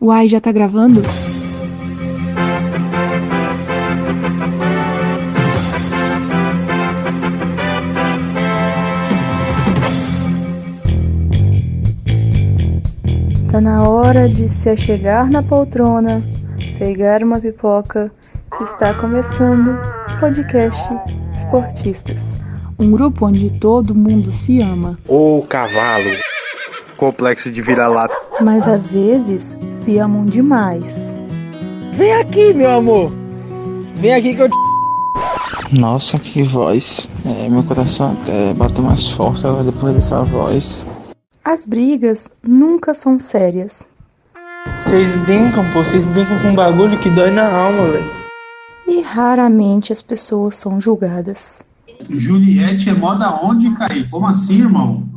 Uai, já tá gravando? Tá na hora de se achegar na poltrona, pegar uma pipoca, que está começando o podcast Esportistas. Um grupo onde todo mundo se ama. Ô cavalo, complexo de vira-lata. Mas às vezes se amam demais. Vem aqui, meu amor. Vem aqui que eu te... Nossa, que voz. É, meu coração até bateu mais forte agora depois dessa voz. As brigas nunca são sérias. Vocês brincam, pô. Vocês brincam com um bagulho que dói na alma, velho. E raramente as pessoas são julgadas. Juliette é moda onde, Caí? Como assim, irmão?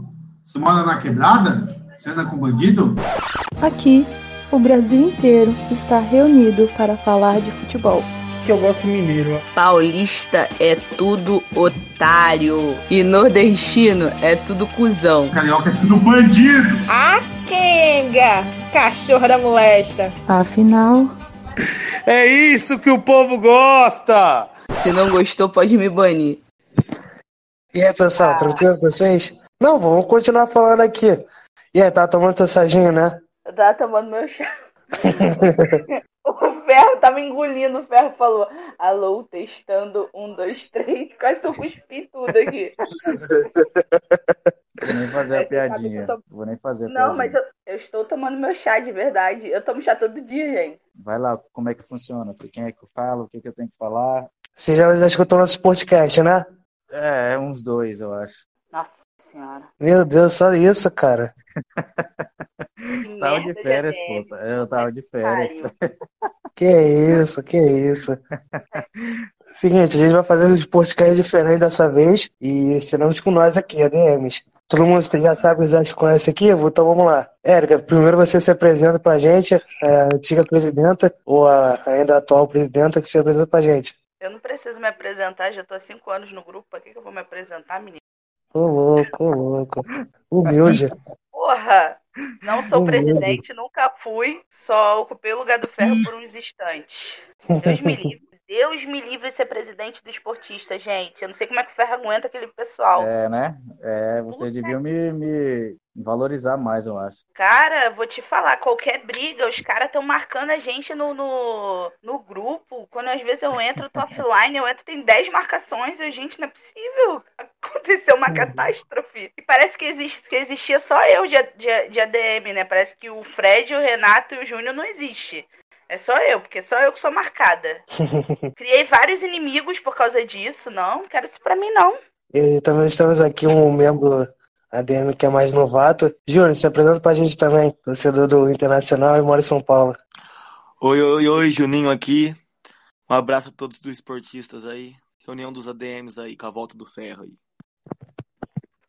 Você mora na quebrada? Você anda com bandido? Aqui, o Brasil inteiro está reunido para falar de futebol. Que eu gosto mineiro, ó. Paulista é tudo otário. E nordestino é tudo cuzão. Carioca é tudo bandido! A Kenga! Cachorra da molesta! Afinal, É isso que o povo gosta! Se não gostou, pode me banir. E aí, pessoal, tranquilo com vocês? Não, vamos continuar falando aqui. E aí, tá tomando seu saginho, né? Eu tava tomando meu chá. o Ferro tava engolindo, o Ferro falou: Alô, testando, um, dois, três. Quase que eu cuspi tudo aqui. Vou nem fazer a Mas piadinha. tô- Vou nem fazer a Não, mas piadinha. eu, eu estou tomando meu chá de verdade. Eu tomo chá todo dia, gente. Vai lá, como é que funciona? Quem é que eu falo? O que, que eu tenho que falar? Você já, já escutou nosso podcast, né? É, uns dois, eu acho. Nossa senhora. Meu Deus, só isso, cara. Que Tava de férias, ADM. pô. Eu tava de férias. Que isso, que isso. Seguinte, a gente vai fazer uns podcasts diferentes dessa vez e estaremos com nós aqui, ADMs. Todo mundo já sabe, já te conhece aqui, então vamos lá. Érica, primeiro você se apresenta pra gente, a antiga presidenta ou a ainda atual presidenta que se apresenta pra gente. Eu não preciso me apresentar, já tô há cinco anos no grupo. Pra que, que eu vou me apresentar, menino? Ô louco, ô louco. Humilde. Porra! Não sou Humilde. presidente, nunca fui, só ocupei o lugar do ferro por uns instantes. Deus me livre. Deus me livre de ser presidente do esportista, gente. Eu não sei como é que o ferro aguenta aquele pessoal. É, né? É, vocês Puta deviam me, me valorizar mais, eu acho. Cara, vou te falar, qualquer briga, os caras estão marcando a gente no, no, no grupo. Quando às vezes eu entro, eu tô offline, eu entro, tem 10 marcações. Eu, gente, não é possível. Aconteceu uma catástrofe. E parece que, existe, que existia só eu de, de, de ADM, né? Parece que o Fred, o Renato e o Júnior não existe. É só eu, porque só eu que sou marcada. Criei vários inimigos por causa disso. Não, não quero isso pra mim, não. E também estamos aqui um membro ADM que é mais novato. Júnior, se apresenta pra gente também, torcedor do Internacional e mora em São Paulo. Oi, oi, oi, Juninho aqui. Um abraço a todos dos esportistas aí. Reunião dos ADMs aí, com a volta do ferro aí.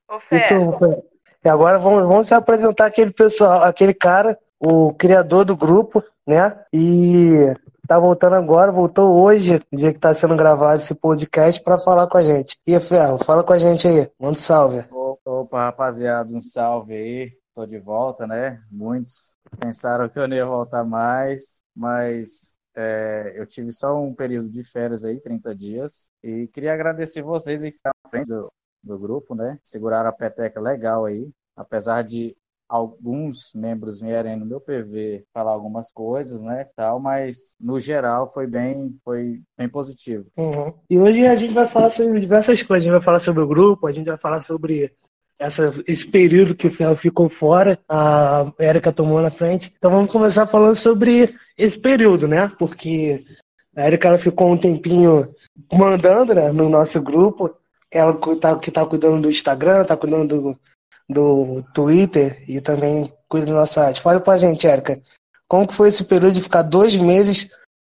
Ô, Fer, Então, e agora vamos, vamos se apresentar aquele pessoal, aquele cara, o criador do grupo, né? E tá voltando agora, voltou hoje, dia que tá sendo gravado esse podcast, pra falar com a gente. E Ferro, fala com a gente aí, manda um salve. Opa, rapaziada, um salve aí. Tô de volta, né? Muitos pensaram que eu não ia voltar mais, mas é, eu tive só um período de férias aí, 30 dias, e queria agradecer vocês aí que ficaram à frente do, do grupo, né? Seguraram a peteca legal aí, apesar de alguns membros vierem no meu PV falar algumas coisas, né, tal, mas no geral foi bem, foi bem positivo. Uhum. E hoje a gente vai falar sobre diversas coisas. A gente vai falar sobre o grupo, a gente vai falar sobre essa, esse período que o ficou fora, a Érica tomou na frente. Então vamos começar falando sobre esse período, né? Porque a ela ficou um tempinho mandando né, no nosso grupo. Ela cu- tá, que tá cuidando do Instagram, tá cuidando do, do Twitter e também cuida do nosso site. Fala pra gente, Érica, como que foi esse período de ficar dois meses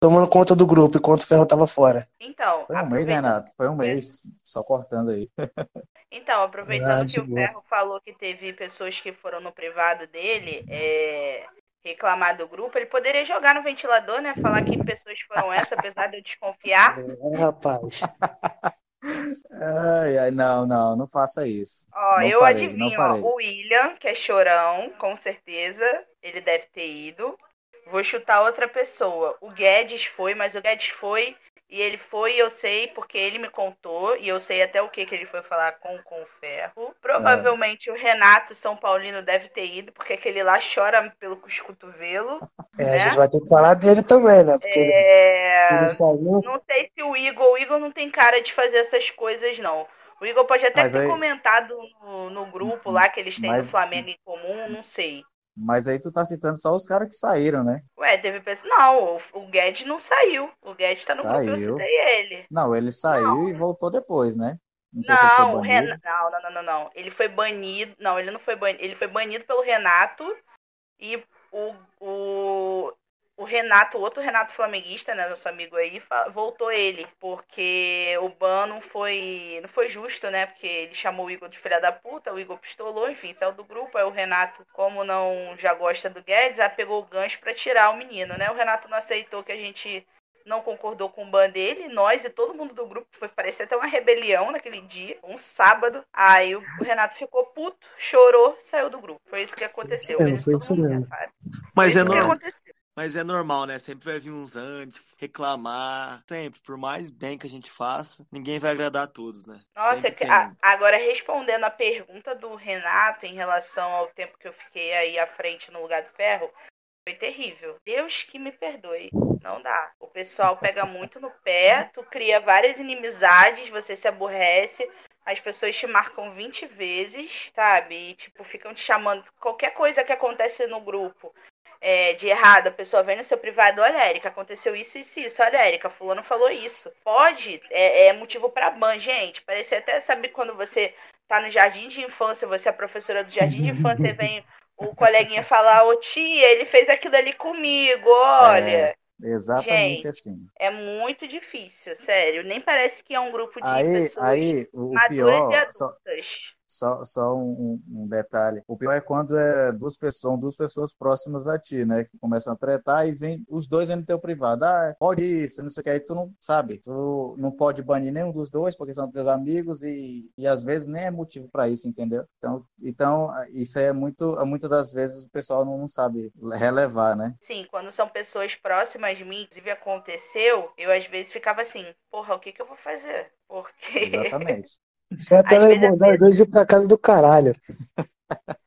tomando conta do grupo enquanto o Ferro tava fora? então. Foi um mês, aproveitando- Renato, foi um mês, só cortando aí. Então, Ah, aproveitando de que o. Ferro falou que teve pessoas que foram no privado dele é, reclamar do grupo, ele poderia jogar no ventilador, né? Falar que pessoas foram essas, apesar de eu desconfiar. É, rapaz. Ai, ai, não, não, não faça isso. Ó, Não eu parei, adivinho, ó, o William, que é chorão, com certeza, ele deve ter ido. Vou chutar outra pessoa. O Guedes foi, mas o Guedes foi e ele foi, eu sei, porque ele me contou, e eu sei até o que, que ele foi falar com, com o Ferro. Provavelmente é. o Renato São Paulino deve ter ido, porque aquele lá chora pelo cotovelo. É, né? a gente vai ter que falar dele também, né? Porque é... ele, ele saiu... Não sei se o Igor, o Igor não tem cara de fazer essas coisas, não. O Igor pode até Mas ter aí- comentado no, no grupo lá que eles têm Mas- no Flamengo em comum, não sei. Mas aí tu tá citando só os caras que saíram, né? Ué, teve pessoa. Não, o, o Guedes não saiu. O Guedes tá no grupo, eu Saiu. citei ele. Não, ele saiu e voltou depois, né? Não sei se Não, o. Renato. Não, não, não, não, não. Ele foi banido. Não, ele não foi banido. Ele foi banido pelo Renato e o, o, o Renato, o outro Renato flamenguista, né, nosso amigo aí, voltou ele, porque o ban não foi, não foi justo, né, porque ele chamou o Igor de filha da puta, o Igor pistolou, enfim, saiu do grupo, aí o Renato, como não já gosta do Guedes, aí pegou o gancho pra tirar o menino, né, o Renato não aceitou que a gente não concordou com o ban dele, nós e todo mundo do grupo foi parecer até uma rebelião naquele dia, um sábado. Aí o Renato ficou puto, chorou, saiu do grupo. Foi isso que aconteceu. É, Mas foi isso mesmo. Mas Foi é isso que normal. Mas é normal, né? Sempre vai vir uns antes, reclamar. Sempre, por mais bem que a gente faça, ninguém vai agradar a todos, né? Nossa, a- agora respondendo a pergunta do Renato em relação ao tempo que eu fiquei aí à frente no lugar do ferro, foi terrível. Deus que me perdoe. Não dá. O pessoal pega muito no pé, tu cria várias inimizades, você se aborrece. As pessoas te marcam 20 vezes, sabe? E, tipo, ficam te chamando. Qualquer coisa que acontece no grupo é, de errado, a pessoa vem no seu privado, olha, Érica, aconteceu isso, isso, isso. Olha, Érica, fulano falou isso. Pode, é, é motivo pra ban, gente. Parece até, sabe, quando você tá no jardim de infância, você é professora do jardim de infância, e vem o coleguinha falar, ô tia, ele fez aquilo ali comigo, olha. É, exatamente Gente, assim. É muito difícil, sério. Nem parece que é um grupo de Aí, pessoas aí o maduras e pior, só, adultas. Só, só um, um- um detalhe. O pior é quando é duas pessoas, são duas pessoas próximas a ti, né? Que começam a tretar e vem os dois vêm no teu privado. Ah, pode isso, não sei o que. Aí tu não sabe. Tu não pode banir nenhum dos dois, porque são teus amigos e, e às vezes nem é motivo para isso, entendeu? Então, então, isso aí é muito, muitas das vezes o pessoal não, não sabe relevar, né? Sim, quando são pessoas próximas de mim, inclusive aconteceu, eu às vezes ficava assim, porra, o que que eu vou fazer? Porque Exatamente. Foi até Às vezes mandar os dois ir pra casa do caralho.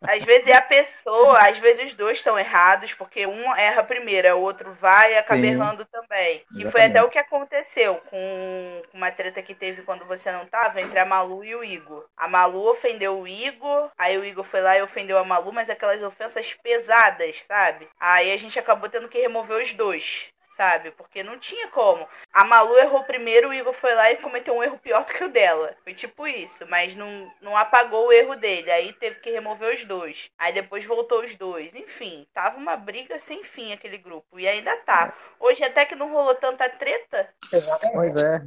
às vezes é a pessoa, às vezes os dois estão errados, porque um erra primeiro, o outro vai e acaba Sim. errando também. Que foi até Exatamente. o que aconteceu com com uma treta que teve quando você não tava entre a Malu e o Igor. A Malu ofendeu o Igor, aí o Igor foi lá e ofendeu a Malu, mas aquelas ofensas pesadas, sabe? Aí a gente acabou tendo que remover os dois. Sabe? Porque não tinha como. A Malu errou primeiro, o Igor foi lá e cometeu um erro pior do que o dela. Foi tipo isso, mas não, não apagou o erro dele. Aí teve que remover os dois. Aí depois voltou os dois. Enfim, tava uma briga sem fim aquele grupo. E ainda tá. Hoje até que não rolou tanta treta. Pois é.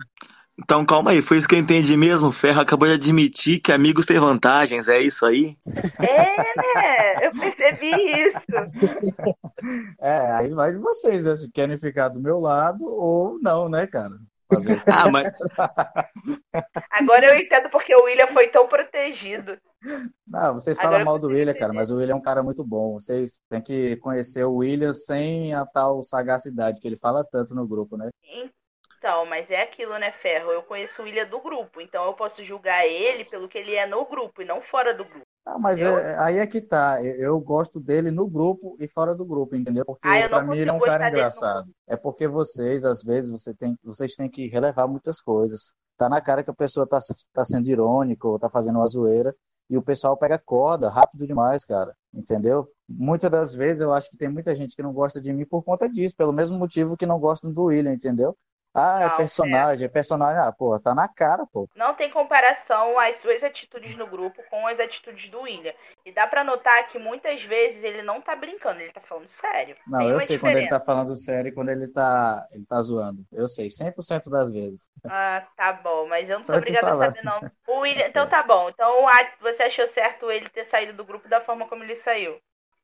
Então calma aí, foi isso que eu entendi mesmo. O Ferro acabou de admitir que amigos têm vantagens, é isso aí? É, né? Eu percebi isso. É, aí vai de vocês, né? Se querem ficar do meu lado ou não, né, cara? Fazer? Ah, mas Agora eu entendo porque o William foi tão protegido. Não, vocês Agora falam mal do William, cara, mas o William é um cara muito bom. Vocês têm que conhecer o William sem a tal sagacidade que ele fala tanto no grupo, né? Então, mas é aquilo, né, Ferro? Eu conheço o William do grupo, então eu posso julgar ele pelo que ele é no grupo e não fora do grupo. Ah, mas Eu- é- aí é que tá. Eu, eu gosto dele no grupo e fora do grupo, entendeu? Porque Ah, pra mim ele é um cara engraçado. É porque vocês, às vezes, você tem, vocês têm que relevar muitas coisas. Tá na cara que a pessoa tá, tá sendo irônica ou tá fazendo uma zoeira e o pessoal pega corda rápido demais, cara. Entendeu? Muitas das vezes eu acho que tem muita gente que não gosta de mim por conta disso, pelo mesmo motivo que não gostam do William, entendeu? Ah, é Não, personagem, é personagem. Ah, pô, tá na cara, pô. Não tem comparação as suas atitudes no grupo com as atitudes do William. E dá pra notar que muitas vezes ele não tá brincando, ele tá falando sério. Não, tem eu uma sei quando ele diferença. tá falando sério e quando ele tá, ele tá zoando. Eu sei, 100% das vezes. Ah, tá bom, mas eu não sou obrigada a falar. saber, não. O William... Então tá bom. Então você achou certo ele ter saído do grupo da forma como ele saiu?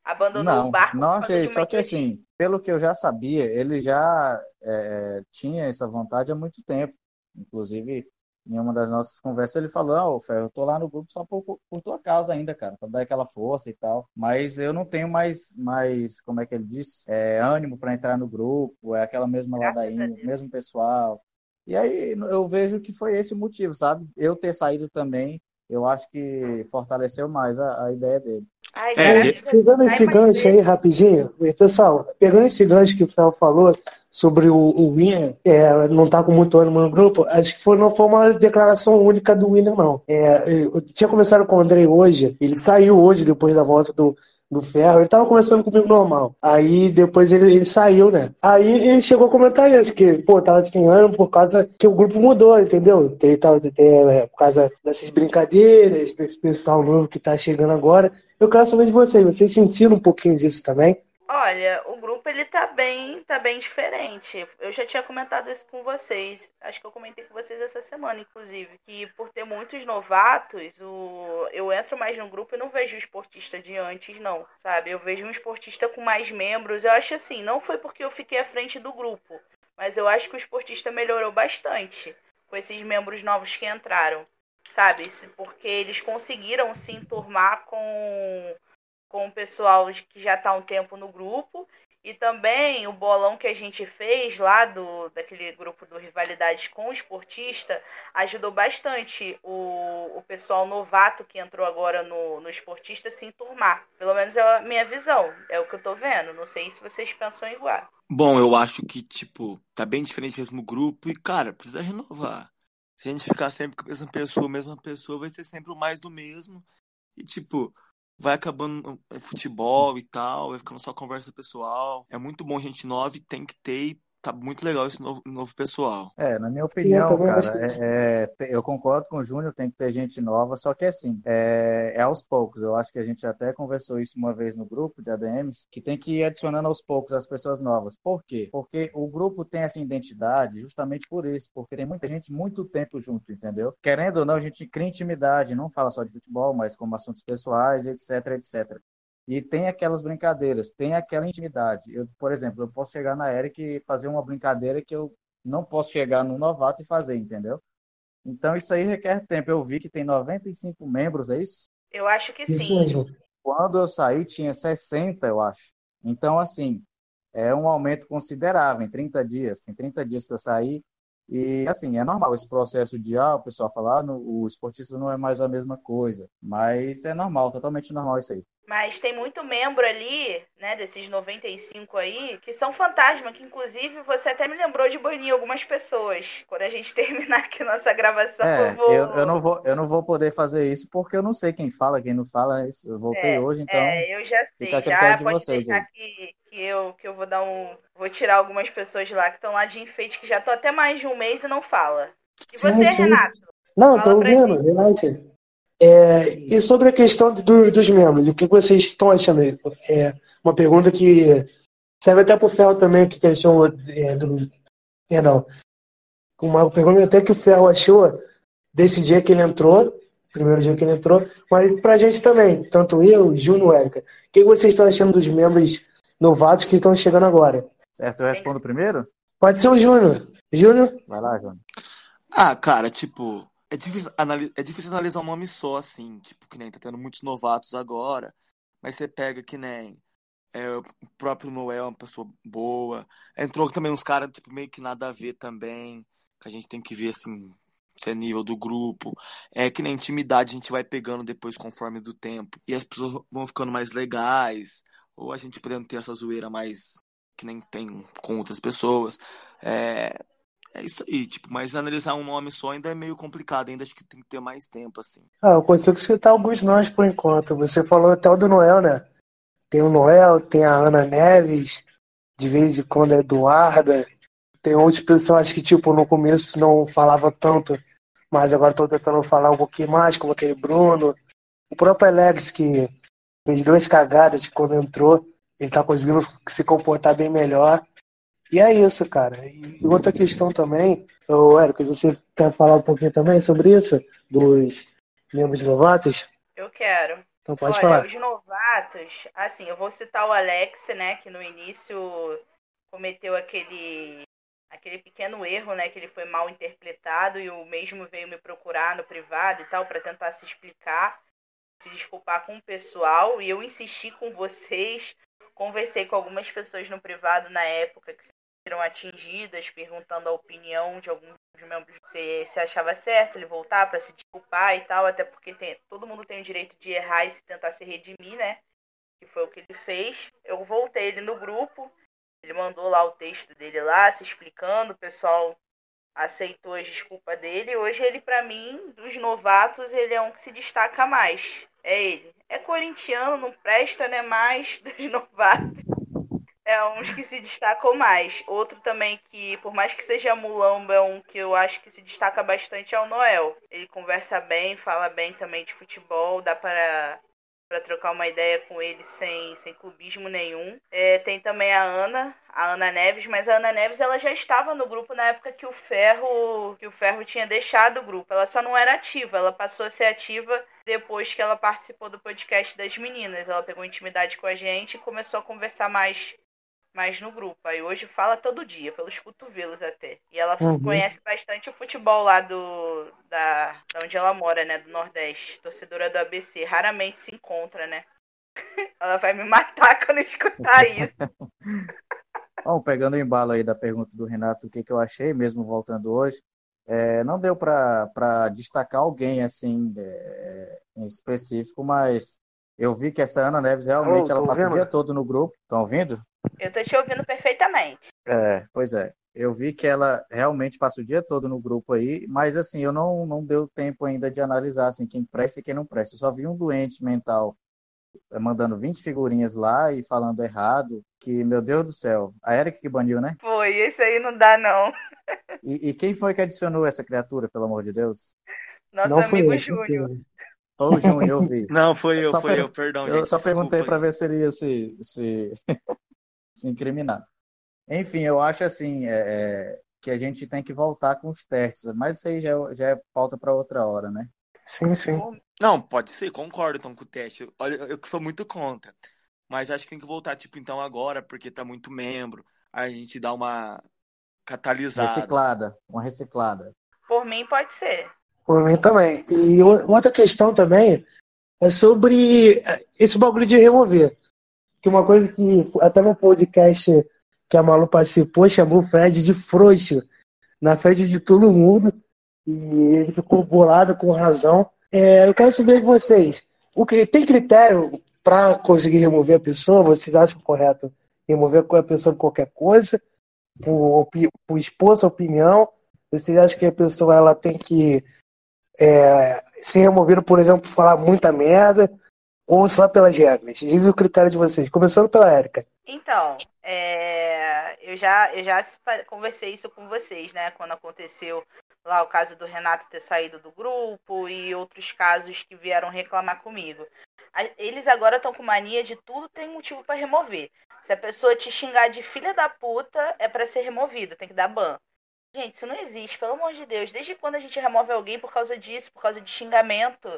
Abandonou Não, o barco não achei. Só que assim, pelo que eu já sabia, ele já é, tinha essa vontade há muito tempo. Inclusive, em uma das nossas conversas, ele falou: Ah, ô, Ferro, eu tô lá no grupo só por, por tua causa ainda, cara, pra dar aquela força e tal. Mas eu não tenho mais, mais como é que ele disse? É, ânimo para entrar no grupo, é aquela mesma ladainha, mesmo pessoal. E aí eu vejo que foi esse o motivo, sabe? Eu ter saído também, eu acho que fortaleceu mais a, a ideia dele. Ai, É, pegando esse gancho aí rapidinho, pessoal, pegando esse gancho que o Fel falou sobre o, o William é, não tá com muito ânimo no grupo, acho que foi, não foi uma declaração única do William, não. É, eu tinha conversado com o Andrei hoje, ele saiu hoje depois da volta do, do ferro, ele tava conversando comigo normal. Aí depois ele, ele saiu, né? Aí ele chegou a comentar isso, que, pô, tava sem ânimo por causa que o grupo mudou, entendeu? Ele tava, é, por causa dessas brincadeiras, desse pessoal novo que tá chegando agora. Eu quero saber de vocês, vocês sentiram um pouquinho disso também? Olha, o grupo ele tá bem, tá bem diferente. Eu já tinha comentado isso com vocês. Acho que eu comentei com vocês essa semana, inclusive, que por ter muitos novatos, o... eu entro mais no grupo e não vejo o esportista de antes, não, sabe? Eu vejo um esportista com mais membros. Eu acho assim, não foi porque eu fiquei à frente do grupo, mas eu acho que o esportista melhorou bastante com esses membros novos que entraram, sabe? Porque eles conseguiram se enturmar com com o pessoal que já está há um tempo no grupo e também o bolão que a gente fez lá do daquele grupo do Rivalidades com o esportista ajudou bastante o, o pessoal novato que entrou agora no, no esportista se enturmar. Pelo menos é a minha visão, é o que eu tô vendo. Não sei se vocês pensam igual. Bom, eu acho que, tipo, tá bem diferente mesmo o grupo e, cara, precisa renovar. Se a gente ficar sempre com a mesma pessoa, a mesma pessoa, vai ser sempre o mais do mesmo. E, tipo, vai acabando é, futebol e tal, vai ficando só conversa pessoal. É muito bom gente nova e tem que ter. E tá muito legal esse novo, novo pessoal. É, na minha opinião, cara, é, é, eu concordo com o Júnior, tem que ter gente nova, só que assim, é, é, aos poucos. Eu acho que a gente até conversou isso uma vez no grupo de ADMs, que tem que ir adicionando aos poucos as pessoas novas. Por quê? Porque o grupo tem essa identidade justamente por isso, porque tem muita gente muito tempo junto, entendeu? Querendo ou não, a gente cria intimidade, não fala só de futebol, mas como assuntos pessoais, etc, etc. E tem aquelas brincadeiras, tem aquela intimidade. Eu, por exemplo, eu posso chegar na Eric e fazer uma brincadeira que eu não posso chegar no novato e fazer, entendeu? Então isso aí requer tempo. Eu vi que tem 95 membros, é isso? Eu acho que Isso sim. mesmo. Quando eu saí tinha 60, eu acho. Então, assim, é um aumento considerável em 30 dias. Tem 30 dias que eu saí. E, assim, é normal esse processo de, ah, o pessoal falar, ah, no- o esportista não é mais a mesma coisa. Mas é normal, totalmente normal isso aí. Mas tem muito membro ali, né, desses 95 aí, que são fantasma, que inclusive você até me lembrou de banir algumas pessoas. Quando a gente terminar aqui nossa gravação, É, eu vou. eu, eu, não vou, eu não vou poder fazer isso porque eu não sei quem fala, quem não fala. Eu voltei É, hoje, então É, eu já sei. Já pode vocês deixar aí. que, que, eu, que eu vou dar um. Vou tirar algumas pessoas de lá que estão lá de enfeite, que já estão até mais de um mês e não fala. E Sim, você, sim. Renato? Não, tô ouvindo, relaxa. É, e sobre a questão do- dos membros, o que vocês estão achando aí? É uma pergunta que serve até pro Ferro também, que questão é, do. Perdão. Uma pergunta até que o Ferro achou desse dia que ele entrou, primeiro dia que ele entrou, mas pra gente também, tanto eu, Júnior e Érica. O que vocês estão achando dos membros novatos que estão chegando agora? Certo, eu respondo primeiro? Pode ser o Júnior. Júnior? Vai lá, João. Ah, cara, tipo, é difícil, anali- é difícil analisar um nome só, assim, tipo, que nem tá tendo muitos novatos agora, mas você pega que nem é, o próprio Noel, é uma pessoa boa. Entrou também uns caras, tipo, meio que nada a ver também, que a gente tem que ver, assim, se é nível do grupo. É que nem intimidade a gente vai pegando depois conforme do tempo. E as pessoas vão ficando mais legais, ou a gente podendo ter essa zoeira mais que nem tem com outras pessoas. É, é isso aí, tipo, mas analisar um nome só ainda é meio complicado, ainda acho que tem que ter mais tempo, assim. Ah, eu consigo citar alguns nomes por enquanto. Você falou até o do Noel, né? Tem o Noel, tem a Ana Neves, de vez em quando a Eduarda. Tem outras pessoas que, tipo, no começo não falava tanto, mas agora estão tentando falar um pouquinho mais, como aquele Bruno. O próprio Alex, que fez duas cagadas de quando entrou, ele tá conseguindo se comportar bem melhor. E é isso, cara. E outra questão também, ô Érico, você quer falar um pouquinho também sobre isso? Dos membros novatos? Eu quero. Então pode Olha, falar. os novatos, assim, eu vou citar o Alex, né, que no início cometeu aquele aquele pequeno erro, né, que ele foi mal interpretado e o mesmo veio me procurar no privado e tal para tentar se explicar, se desculpar com o pessoal e eu insisti com vocês, conversei com algumas pessoas no privado na época que foram atingidas, perguntando a opinião de alguns membros se, se achava certo ele voltar para se desculpar e tal, até porque tem, todo mundo tem o direito de errar e se tentar se redimir, né? Que foi o que ele fez. Eu voltei ele no grupo, ele mandou lá o texto dele lá, se explicando, o pessoal aceitou as desculpas dele. Hoje ele, para mim, dos novatos, ele é um que se destaca mais. É ele. É corintiano, não presta, né? Mais dos novatos. É uns que se destacam mais. Outro também que, por mais que seja mulamba, é um que eu acho que se destaca bastante é o Noel. Ele conversa bem, fala bem também de futebol, dá para para trocar uma ideia com ele sem, sem clubismo nenhum. É, tem também a Ana, a Ana Neves, mas a Ana Neves ela já estava no grupo na época que o Ferro que o Ferro tinha deixado o grupo. Ela só não era ativa, ela passou a ser ativa depois que ela participou do podcast das meninas. Ela pegou intimidade com a gente e começou a conversar mais mais no grupo. Aí hoje fala todo dia, pelos cotovelos até. E ela uhum. conhece bastante o futebol lá do da, da onde ela mora, né, do Nordeste. Torcedora do ABC, raramente se encontra, né? ela vai me matar quando escutar isso. Bom, pegando o embalo aí da pergunta do Renato, o que, que eu achei, mesmo voltando hoje, é, não deu para destacar alguém assim é, em específico, mas eu vi que essa Ana Neves realmente ela passa o dia todo no grupo. Estão ouvindo? Eu tô te ouvindo perfeitamente. É, pois é. Eu vi que ela realmente passa o dia todo no grupo aí, mas assim, eu não, não deu tempo ainda de analisar assim, quem presta e quem não presta. Eu só vi um doente mental eh, mandando 20 figurinhas lá e falando errado, que, meu Deus do céu, a Erika que baniu, né? Foi, esse aí não dá, não. E, e quem foi que adicionou essa criatura, pelo amor de Deus? Nosso não amigo Júnior. Ô, Júnior, eu vi. Não, foi eu, só foi per... eu, perdão, Eu gente, só perguntei para ver se ele ia se, se se incriminar. Enfim, eu acho assim é, é, que a gente tem que voltar com os testes, mas isso aí já, é, já é pauta para outra hora, né? Sim, sim. Não, pode ser, concordo então com o teste. Olha, eu sou muito contra. Mas acho que tem que voltar, tipo, então agora, porque tá muito membro. Aí a gente dá uma catalisada. Reciclada, uma reciclada. Por mim pode ser. Por mim também. E outra questão também é sobre esse bagulho de remover que uma coisa que até no podcast que a Malu participou chamou o Fred de frouxo na frente de todo mundo e ele ficou bolado com razão. É, eu quero saber de vocês, o que tem critério para conseguir remover a pessoa? Vocês acham correto remover a pessoa por qualquer coisa, por, por expor sua opinião? Vocês acham que a pessoa ela tem que é, ser removida, por exemplo, por falar muita merda? ou só pelas regras? Diz o critério de vocês, começando pela Érica. Então, é, eu, já, eu já conversei isso com vocês, né? Quando aconteceu lá o caso do Renato ter saído do grupo e outros casos que vieram reclamar comigo. Eles agora estão com mania de tudo tem motivo para remover. Se a pessoa te xingar de filha da puta, é para ser removido, tem que dar ban. Gente, isso não existe, pelo amor de Deus. Desde quando a gente remove alguém por causa disso, por causa de xingamento?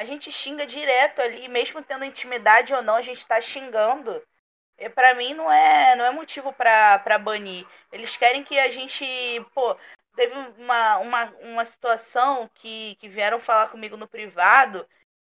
a gente xinga direto ali, mesmo tendo intimidade ou não, a gente tá xingando. E para mim não é, não é motivo para banir. Eles querem que a gente, pô, teve uma, uma, uma situação que, que vieram falar comigo no privado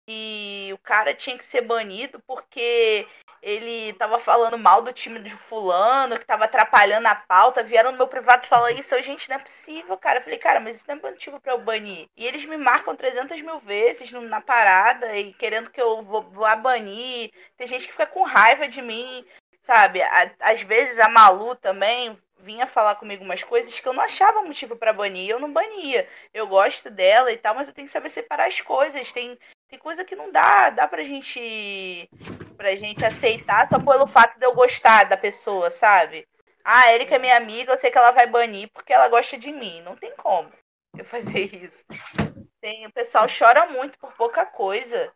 e o cara tinha que ser banido porque ele tava falando mal do time de fulano, que tava atrapalhando a pauta, vieram no meu privado falar isso, eu, gente, não é possível, cara. Eu falei, cara, mas isso não é motivo pra eu banir. E eles me marcam 300 mil vezes na parada e querendo que eu vou banir. Tem gente que fica com raiva de mim, sabe? Às vezes a Malu também vinha falar comigo umas coisas que eu não achava motivo para banir, eu não bania. Eu gosto dela e tal, mas eu tenho que saber separar as coisas. Tem tem coisa que não dá, dá pra gente pra gente aceitar só pelo fato de eu gostar da pessoa, sabe? Ah, a Erika é minha amiga, eu sei que ela vai banir porque ela gosta de mim. Não tem como eu fazer isso. Tem, o pessoal chora muito por pouca coisa.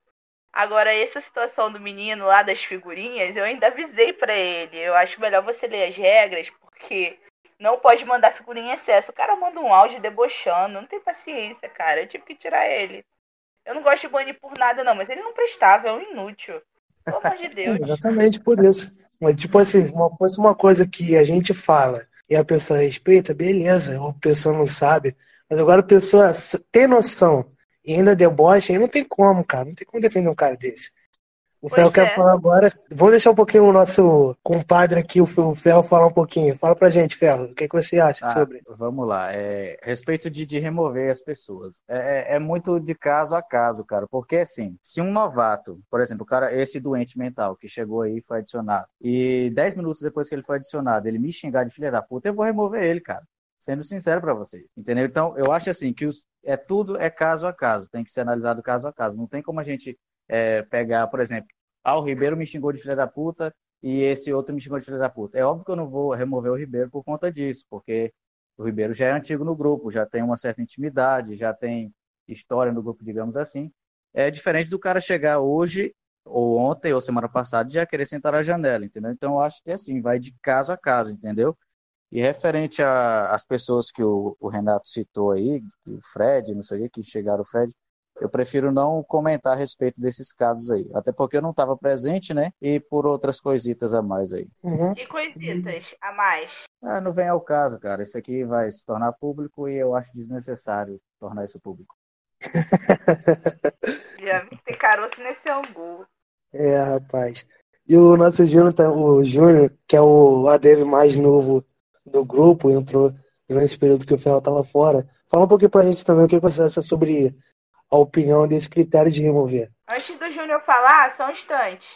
Agora, essa situação do menino lá das figurinhas, eu ainda avisei para ele. Eu acho melhor você ler as regras, porque não pode mandar figurinha em excesso. O cara manda um áudio debochando, não tem paciência, cara. Eu tive que tirar ele. Eu não gosto de banir por nada, não, mas ele não prestava, é um inútil. Pelo amor de Deus. exatamente por isso. Mas, tipo assim, uma, fosse uma coisa que a gente fala e a pessoa respeita, beleza, a pessoa não sabe. Mas agora a pessoa tem noção e ainda debocha, aí não tem como, cara. Não tem como defender um cara desse. O Fel é. quer falar agora. Vamos deixar um pouquinho o nosso compadre aqui, o Fel, falar um pouquinho. Fala pra gente, Fel, o que, é que você acha ah, sobre? Vamos lá. É, respeito de, de remover as pessoas. É, é, é, muito de caso a caso, cara. Porque, assim, se um novato, por exemplo, o cara, esse doente mental que chegou aí e foi adicionado, e 10 minutos depois que ele foi adicionado, ele me xingar de filha da puta, eu vou remover ele, cara sendo sincero para vocês, entendeu? Então, eu acho assim que os, é tudo é caso a caso, tem que ser analisado caso a caso. Não tem como a gente é, pegar, por exemplo, ah, o Ribeiro me xingou de filha da puta e esse outro me xingou de filha da puta. É óbvio que eu não vou remover o Ribeiro por conta disso, porque o Ribeiro já é antigo no grupo, já tem uma certa intimidade, já tem história no grupo, digamos assim. É diferente do cara chegar hoje, ou ontem, ou semana passada, e já querer sentar na janela, entendeu? Então, eu acho que assim, vai de caso a caso, entendeu? E referente às pessoas que o, o, Renato citou aí, o Fred, não sei o que, que chegaram o Fred, eu prefiro não comentar a respeito desses casos aí. Até porque eu não estava presente, né? E por outras coisitas a mais aí. Uhum. Que coisitas a mais? Ah, não vem ao caso, cara. Isso aqui vai se tornar público e eu acho desnecessário tornar isso público. Já vi que tem caroço nesse angu. É, rapaz. E o nosso Júnior, tá, o Júnior, que é o ADV mais novo do grupo, entrou nesse período que o Ferro estava fora. Fala um pouquinho pra gente também o que você acha sobre a opinião desse critério de remover. Antes do Júnior falar, só um instante.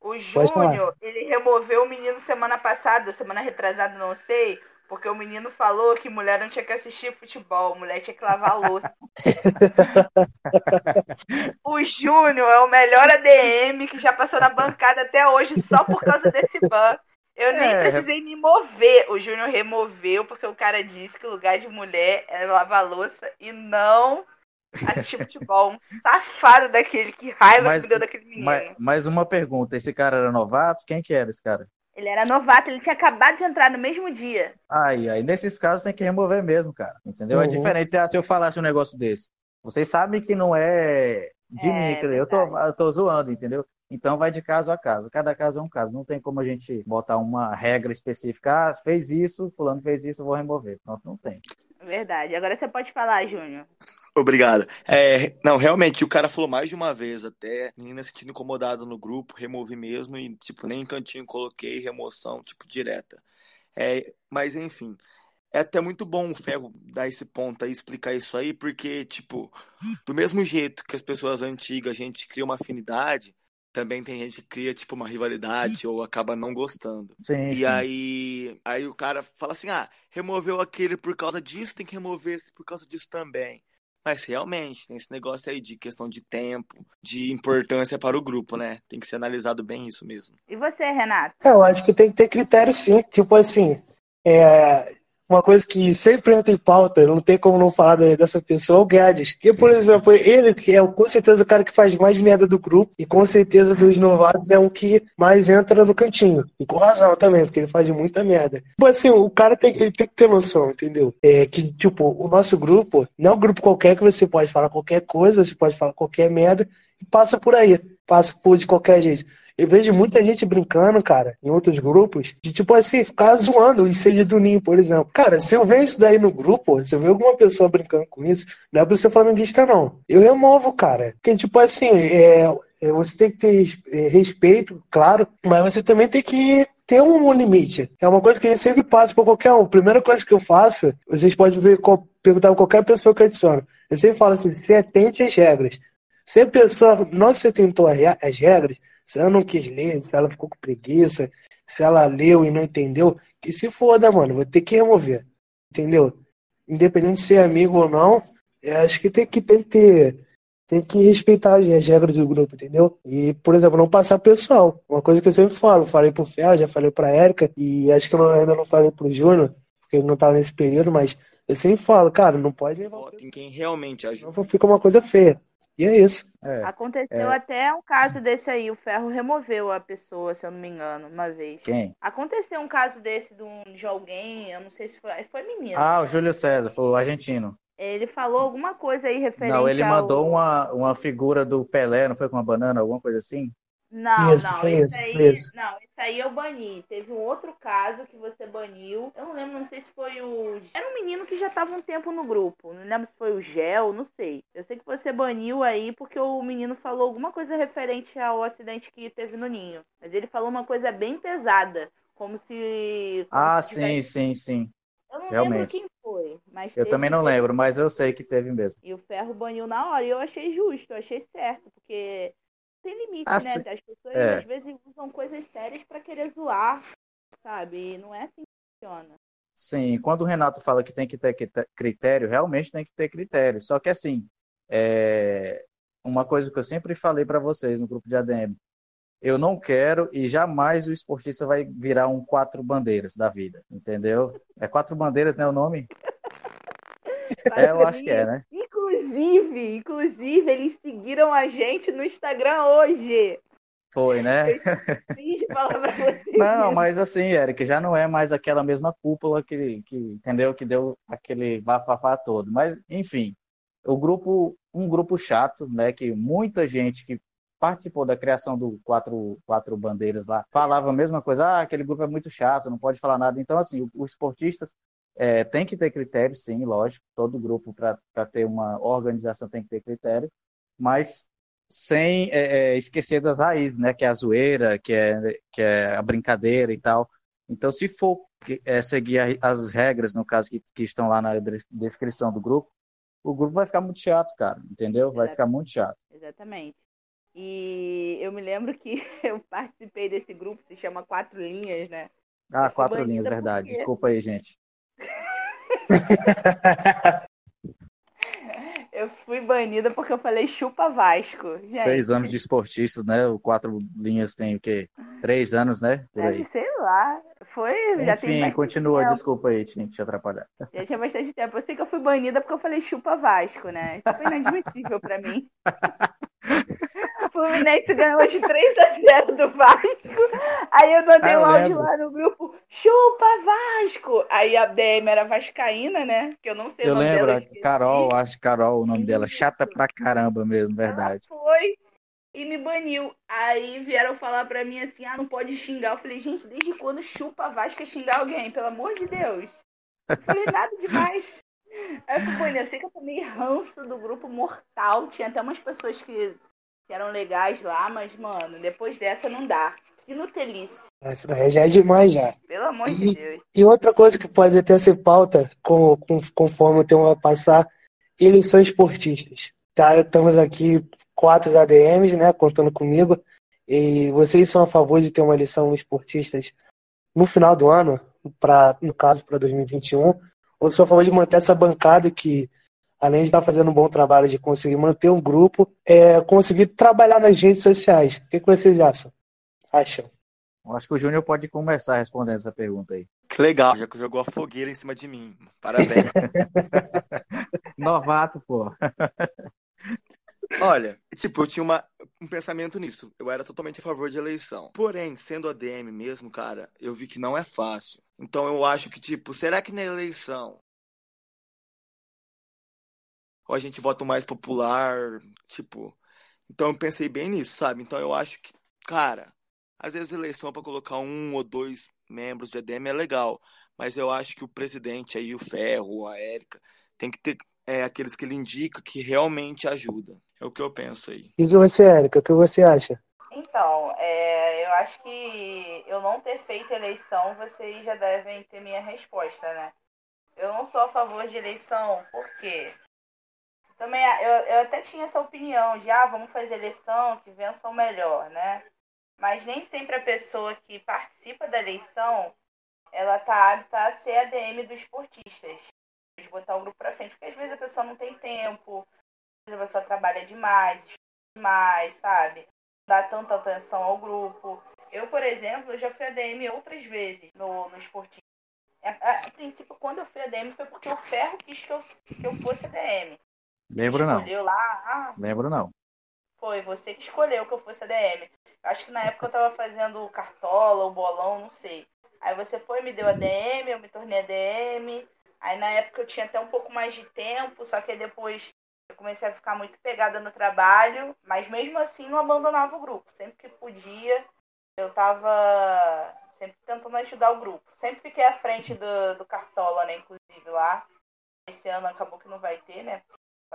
O Júnior, ele removeu o menino semana passada, semana retrasada, não sei, porque o menino falou que mulher não tinha que assistir futebol, mulher tinha que lavar louça. o Júnior é o melhor ADM que já passou na bancada até hoje só por causa desse ban. Eu nem é. precisei me mover. O Júnior removeu porque o cara disse que o lugar de mulher é lavar louça e não assistir futebol. Um safado daquele, que raiva mas, que deu daquele menino. Mas, mais uma pergunta: esse cara era novato? Quem que era esse cara? Ele era novato, ele tinha acabado de entrar no mesmo dia. Aí, aí nesses casos tem que remover mesmo, cara. Entendeu? É uhum. É diferente ah, se eu falasse um negócio desse. Vocês sabem que não é de é, mim, eu tô, eu tô zoando, entendeu? Então vai de caso a caso. Cada caso é um caso. Não tem como a gente botar uma regra específica. Ah, fez isso, fulano fez isso, eu vou remover. Pronto, não tem. Verdade. Agora você pode falar, Júnior. Obrigado. É, não, realmente, o cara falou mais de uma vez até, menina sentindo incomodada no grupo, removi mesmo e, tipo, nem em cantinho coloquei, remoção, tipo, direta. É, mas, enfim, é até muito bom o Ferro dar esse ponto aí, explicar isso aí, porque, tipo, do mesmo jeito que as pessoas antigas, a gente cria uma afinidade, também tem gente que cria, tipo, uma rivalidade ou acaba não gostando. Sim, e sim. aí, aí o cara fala assim, ah, removeu aquele por causa disso, tem que remover esse por causa disso também. Mas realmente, tem esse negócio aí de questão de tempo, de importância para o grupo, né? Tem que ser analisado bem isso mesmo. E você, Renato? É, eu acho que tem que ter critérios sim. Tipo assim, é, uma coisa que sempre entra em pauta, não tem como não falar dessa pessoa, é o Guedes. E, por exemplo, ele que é com certeza o cara que faz mais merda do grupo, e com certeza dos novatos é o que mais entra no cantinho. E com razão também, porque ele faz muita merda. Tipo assim, o cara tem, ele tem que ter noção, entendeu? É que, tipo, o nosso grupo não é um grupo qualquer que você pode falar qualquer coisa, você pode falar qualquer merda, e passa por aí. Passa por de qualquer jeito. Eu vejo muita gente brincando, cara, em outros grupos, de tipo assim, ficar zoando o seja do ninho, por exemplo. Cara, se eu ver isso daí no grupo, se eu ver alguma pessoa brincando com isso, não é pra ser flamenguista, não. Eu removo, cara. Porque, tipo assim, é, é, você tem que ter é, respeito, claro, mas você também tem que ter um limite. É uma coisa que a gente sempre passa por qualquer um. Primeira coisa que eu faço, vocês podem ver, perguntar pra qualquer pessoa que adiciona. Eu sempre falo assim, se atente às regras. Se a pessoa não se atentou às regras, se ela não quis ler, se ela ficou com preguiça, se ela leu e não entendeu, que se foda, mano, vou ter que remover. Entendeu? Independente de ser amigo ou não, acho que tem que, tem que ter. Tem que respeitar as regras do grupo, entendeu? E, por exemplo, não passar pessoal. Uma coisa que eu sempre falo, falei pro Fel, já falei pra Érica, e acho que eu ainda não falei pro Júnior, porque ele não tava nesse período, mas eu sempre falo, cara, não pode levar. Quem realmente ajuda. Não fica uma coisa feia. E é isso. É, Aconteceu é... até um caso desse aí. O ferro removeu a pessoa, se eu não me engano, uma vez. Quem? Aconteceu um caso desse de, um, de alguém, eu não sei se foi. Foi menino. Ah, o Júlio César, foi o argentino. Ele falou alguma coisa aí referente Não, ele ao... mandou uma, uma figura do Pelé, não foi com uma banana, alguma coisa assim? Não, Isso, não, foi esse isso, aí, foi não, esse aí eu bani. Teve um outro caso que você baniu. Eu não lembro, não sei se foi o. Era um menino que já tava um tempo no grupo. Não lembro se foi o Gel, não sei. Eu sei que você baniu aí porque o menino falou alguma coisa referente ao acidente que teve no ninho. Mas ele falou uma coisa bem pesada. Como se. como Ah, se sim, tivesse- sim, sim. Eu não lembro Realmente. quem foi, mas Eu também não lembro, mas eu sei que teve mesmo. E o Ferro baniu na hora. E eu achei justo, eu achei certo, porque tem limite, Ah, né? As pessoas É. às vezes usam coisas sérias pra querer zoar, sabe? E não é assim que funciona. Sim, quando o Renato fala que tem que ter critério, realmente tem que ter critério. Só que assim, é uma coisa que eu sempre falei para vocês no grupo de ADM, eu não quero e jamais o esportista vai virar um quatro bandeiras da vida, entendeu? É quatro bandeiras, né, o nome? É, eu acho que é, né? Inclusive, inclusive, eles seguiram a gente no Instagram hoje. Foi, né? Não, mas assim, Eric, já não é mais aquela mesma cúpula que, que entendeu? Que deu aquele bafafá todo. Mas, enfim, o grupo, um grupo chato, né? Que muita gente que participou da criação do quatro, quatro bandeiras lá falava a mesma coisa. Ah, aquele grupo é muito chato, não pode falar nada. Então, assim, os esportistas é, tem que ter critério, sim, lógico. Todo grupo para ter uma organização tem que ter critério, mas sem é, é, esquecer das raízes, né? Que é a zoeira, que é, que é a brincadeira e tal. Então, se for é, seguir as regras, no caso, que, que estão lá na des- descrição do grupo, o grupo vai ficar muito chato, cara, entendeu? Vai ficar muito chato. Exatamente. E eu me lembro que eu participei desse grupo, se chama Quatro Linhas, né? Ah, quatro linhas, verdade. porque- Desculpa aí, gente. Eu fui banida porque eu falei chupa Vasco. Gente, Seis anos de esportista, né? O quatro linhas tem o quê? Três anos, né? Por aí. sei lá. Foi, já tem Enfim, continua, tempo. desculpa aí, tinha que te atrapalhar. Já tinha bastante tempo. Eu sei que eu fui banida porque eu falei chupa Vasco, né? Isso foi inadmissível pra mim. O Fluminense ganhou de 3 a 0 do Vasco. Aí eu mandei Ah, eu um áudio lá no grupo, chupa Vasco! Aí a DM era vascaína, né? Que eu não sei Eu o nome lembro, dela. Carol, acho que Carol o nome dela, chata pra caramba mesmo, verdade. foi e me baniu. Aí vieram falar pra mim assim: ah, não pode xingar. Eu falei, gente, desde quando chupa Vasco é xingar alguém? Pelo amor de Deus. Eu falei, nada demais. Aí eu banida. Eu sei que eu tomei ranço do grupo mortal. Tinha até umas pessoas que, que eram legais lá, mas, mano, depois dessa não dá. Que Nutelice. Daí já é demais já. Pelo amor de Deus. E outra coisa que pode até ser pauta, com, com, conforme o tempo vai passar, eleições esportistas. Tá, estamos aqui quatro ADMs, né, contando comigo, e vocês são a favor de ter uma eleição esportistas no final do ano, pra, no caso para 2021, ou são a favor de manter essa bancada que, além de estar fazendo um bom trabalho de conseguir manter um grupo, é conseguir trabalhar nas redes sociais. O que, que vocês acham? Acham? Eu acho que o Júnior pode começar respondendo essa pergunta aí. Que legal, já que jogou a fogueira em cima de mim. Parabéns. Novato, pô. Olha, tipo, eu tinha uma, um pensamento nisso. Eu era totalmente a favor de eleição. Porém, sendo ADM mesmo, cara, eu vi que não é fácil. Então eu acho que, tipo, será que na eleição ou a gente vota o mais popular, tipo. Então eu pensei bem nisso, sabe? Então eu acho que, cara, às vezes eleição para colocar um ou dois membros de ADM é legal, mas eu acho que o presidente aí, o Ferro, a Érica, tem que ter é, aqueles que ele indica que realmente ajuda. É o que eu penso aí. E você, Érica, o que você acha? Então, é, eu acho que eu não ter feito eleição, vocês já devem ter minha resposta, né? Eu não sou a favor de eleição, porque também eu, eu até tinha essa opinião de ah, vamos fazer eleição, que vença o melhor, né? Mas nem sempre a pessoa que participa da eleição ela tá apta a ser ADM dos esportistas. De botar o grupo pra frente, porque às vezes a pessoa não tem tempo, às vezes a pessoa trabalha demais, demais, sabe? dá tanta atenção ao grupo. Eu, por exemplo, já fui ADM outras vezes no, no esportivo. A, a, a princípio, quando eu fui ADM foi porque o Ferro quis que eu, que eu fosse ADM. Lembro não. Lá, ah, Lembro não. foi você que escolheu que eu fosse ADM. Eu acho que na época eu tava fazendo cartola, o bolão, não sei. Aí você foi, me deu ADM, eu me tornei ADM. Aí na época eu tinha até um pouco mais de tempo, só que aí depois eu comecei a ficar muito pegada no trabalho, mas mesmo assim não abandonava o grupo. Sempre que podia, eu estava sempre tentando ajudar o grupo. Sempre fiquei à frente do, do Cartola, né? Inclusive lá. Esse ano acabou que não vai ter, né?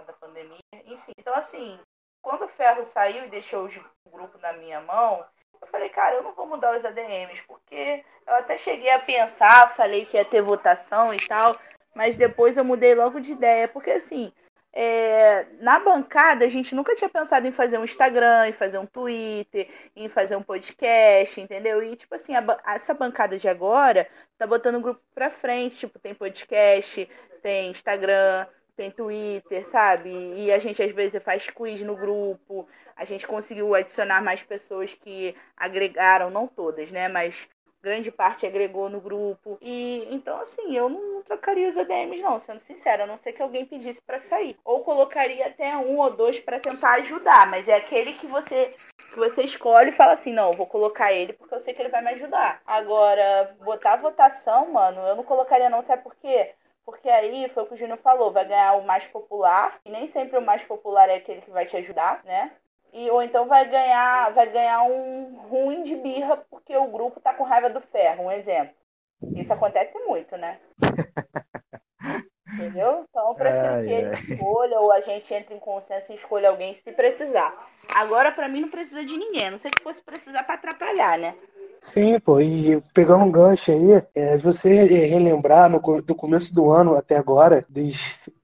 Da pandemia. Enfim, então assim, quando o Ferro saiu e deixou o grupo na minha mão, eu falei, cara, eu não vou mudar os ADMs, porque eu até cheguei a pensar, falei que ia ter votação e tal, mas depois eu mudei logo de ideia, porque assim, é, na bancada a gente nunca tinha pensado em fazer um Instagram, em fazer um Twitter, em fazer um podcast, entendeu? E tipo assim, a, essa bancada de agora tá botando o grupo pra frente, tipo, tem podcast, tem Instagram, tem Twitter, sabe? E a gente às vezes faz quiz no grupo. A gente conseguiu adicionar mais pessoas que agregaram, não todas, né? Mas grande parte agregou no grupo. E então, assim, eu não trocaria os ADMs, não, sendo sincera, a não ser que alguém pedisse para sair. Ou colocaria até um ou dois para tentar ajudar, mas é aquele que você que você escolhe e fala assim: não, vou colocar ele porque eu sei que ele vai me ajudar. Agora, botar votação, mano, eu não colocaria, não, sabe por quê? Porque aí foi o que o Júnior falou, vai ganhar o mais popular, e nem sempre o mais popular é aquele que vai te ajudar, né? E, ou então vai ganhar, vai ganhar um ruim de birra porque o grupo tá com raiva do ferro, um exemplo. Isso acontece muito, né? Entendeu? Então eu prefiro ai, que ele ai. escolha ou a gente entre em consenso e escolha alguém se precisar. Agora, para mim, não precisa de ninguém. Não sei que fosse precisar para atrapalhar, né? Sim, pô, e pegando um gancho aí, é, você relembrar no, do começo do ano até agora, dos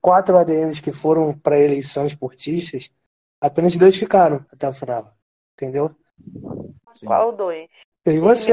quatro ADMs que foram para eleição esportistas, apenas dois ficaram até o final, entendeu? Sim. Qual dois? E você?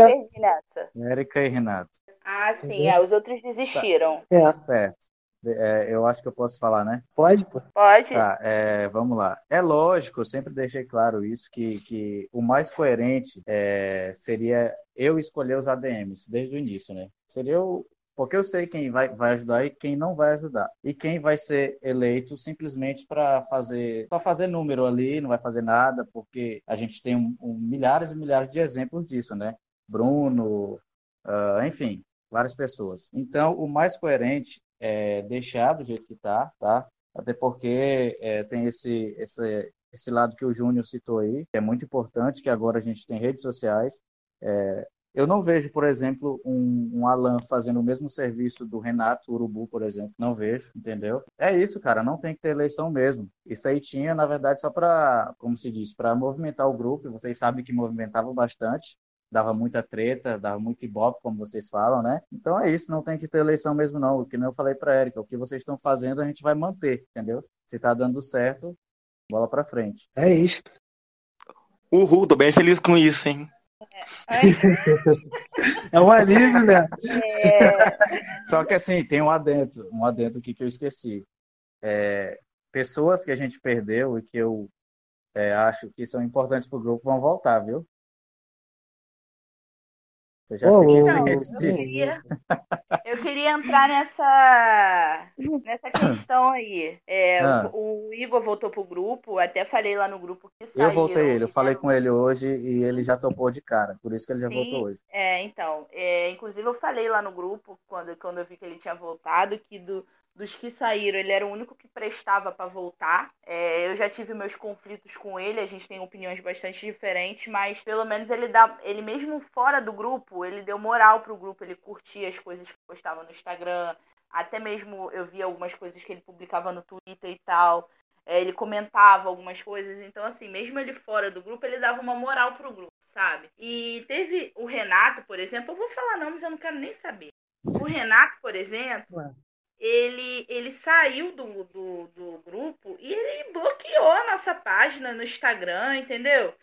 Érica e Renato. Ah, sim, é, os outros desistiram. É. Certo. É, eu acho que eu posso falar, né? Pode, pô. Pode. Tá, é, vamos lá. É lógico, eu sempre deixei claro isso, que, que o mais coerente é, seria eu escolher os ADMs desde o início, né? Seria o. Porque eu sei quem vai, vai ajudar e quem não vai ajudar. E quem vai ser eleito simplesmente para fazer. Só fazer número ali, não vai fazer nada, porque a gente tem um, um, milhares e milhares de exemplos disso, né? Bruno, uh, enfim, várias pessoas. Então, o mais coerente é, deixar do jeito que está, tá? Até porque é, tem esse, esse, esse lado que o Júnior citou aí, que é muito importante, que agora a gente tem redes sociais. É, eu não vejo, por exemplo, um, um Alan fazendo o mesmo serviço do Renato Urubu, por exemplo. Não vejo, entendeu? É isso, cara. Não tem que ter eleição mesmo. Isso aí tinha, na verdade, só para, como se diz, para movimentar o grupo. Vocês sabem que movimentava bastante dava muita treta, dava muito ibope, como vocês falam, né? Então é isso, não tem que ter eleição mesmo não. O que eu falei para Érica, o que vocês estão fazendo a gente vai manter, entendeu? Se tá dando certo, bola para frente. É isso. Uhul, tô bem feliz com isso, hein? É, é um alívio, né? É... Só que assim, tem um adentro, um adentro aqui que eu esqueci. É, pessoas que a gente perdeu e que eu é, acho que são importantes para o grupo vão voltar, viu? Eu já oh, então, eu, queria, eu queria entrar nessa, nessa questão aí. É, ah. o, o, Igor voltou pro grupo, até falei lá no grupo que saiu. Eu voltei ele, eu falei com ele hoje e ele já topou de cara, por isso que ele já Sim, voltou hoje. É, então. É, inclusive eu falei lá no grupo, quando, quando eu vi que ele tinha voltado, que do, dos que saíram, ele era o único que prestava para voltar. É, eu já tive meus conflitos com ele, a gente tem opiniões bastante diferentes, mas pelo menos ele dá, ele mesmo fora do grupo, ele deu moral pro grupo, ele curtia as coisas que postava no Instagram, até mesmo eu via algumas coisas que ele publicava no Twitter e tal. É, ele comentava algumas coisas, então assim, mesmo ele fora do grupo, ele dava uma moral pro grupo, sabe? E teve o Renato, por exemplo, eu vou falar nomes, eu não quero nem saber. O Renato, por exemplo, ele, ele saiu do, do, do grupo e ele bloqueou a nossa página no Instagram, entendeu?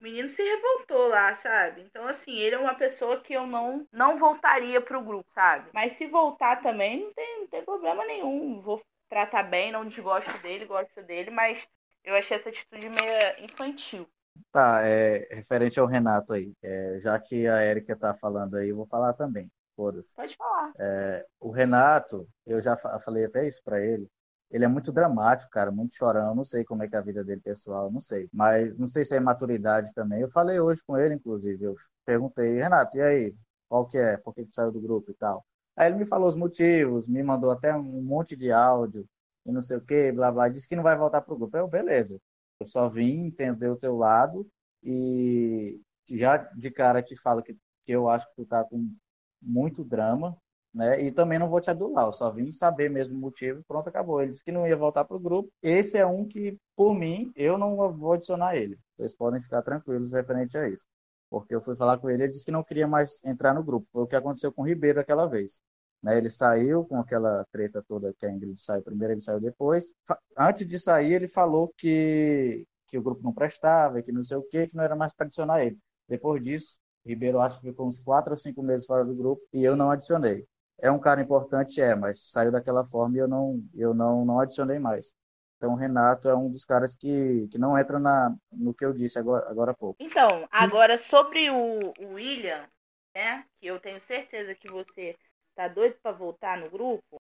O menino se revoltou lá, sabe? Então, assim, ele é uma pessoa que eu não, não voltaria pro grupo, sabe? Mas se voltar também, não tem, não tem problema nenhum. Vou tratar bem, não desgosto dele, gosto dele, mas eu achei essa atitude meio infantil. Tá, é, referente ao Renato aí, é, já que a Erika tá falando aí, eu vou falar também. Foda-se. Pode falar. É, o Renato, eu já falei até isso para ele. Ele é muito dramático, cara, muito chorão. Não sei como é que é a vida dele pessoal, não sei. Mas não sei se é maturidade também. Eu falei hoje com ele, inclusive. Eu perguntei, Renato, e aí? Qual que é? Por que, que saiu do grupo e tal? Aí ele me falou os motivos, me mandou até um monte de áudio e não sei o que, blá blá, disse que não vai voltar pro grupo. Eu, beleza. Eu só vim entender o teu lado e já de cara te falo que, que eu acho que tu tá com muito drama, né? E também não vou te adular, eu só vim saber mesmo o motivo, pronto, acabou. Ele disse que não ia voltar pro grupo. Esse é um que, por mim, eu não vou adicionar ele. Vocês podem ficar tranquilos referente a isso. Porque eu fui falar com ele, ele disse que não queria mais entrar no grupo. Foi o que aconteceu com o Ribeiro aquela vez. Né, ele saiu com aquela treta toda que a Ingrid saiu primeiro, ele saiu depois. Antes de sair, ele falou que, que o grupo não prestava, que não sei o quê, que não era mais para adicionar ele. Depois disso, Ribeiro acho que ficou uns quatro ou cinco meses fora do grupo e eu não adicionei. É um cara importante, é, mas saiu daquela forma e eu não, eu não, não adicionei mais. Então, o Renato é um dos caras que, que não entra na, no que eu disse agora, agora há pouco. Então, agora sobre o, o William, né? Que eu tenho certeza que você tá doido para voltar no grupo?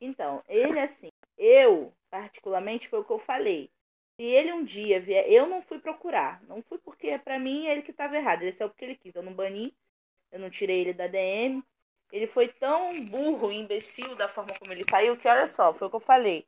Então, ele assim, eu particularmente foi o que eu falei. Se ele um dia vier, eu não fui procurar, não fui porque para mim é ele que estava errado, ele saiu porque ele quis, eu não bani, eu não tirei ele da DM. Ele foi tão burro e imbecil da forma como ele saiu que olha só, foi o que eu falei.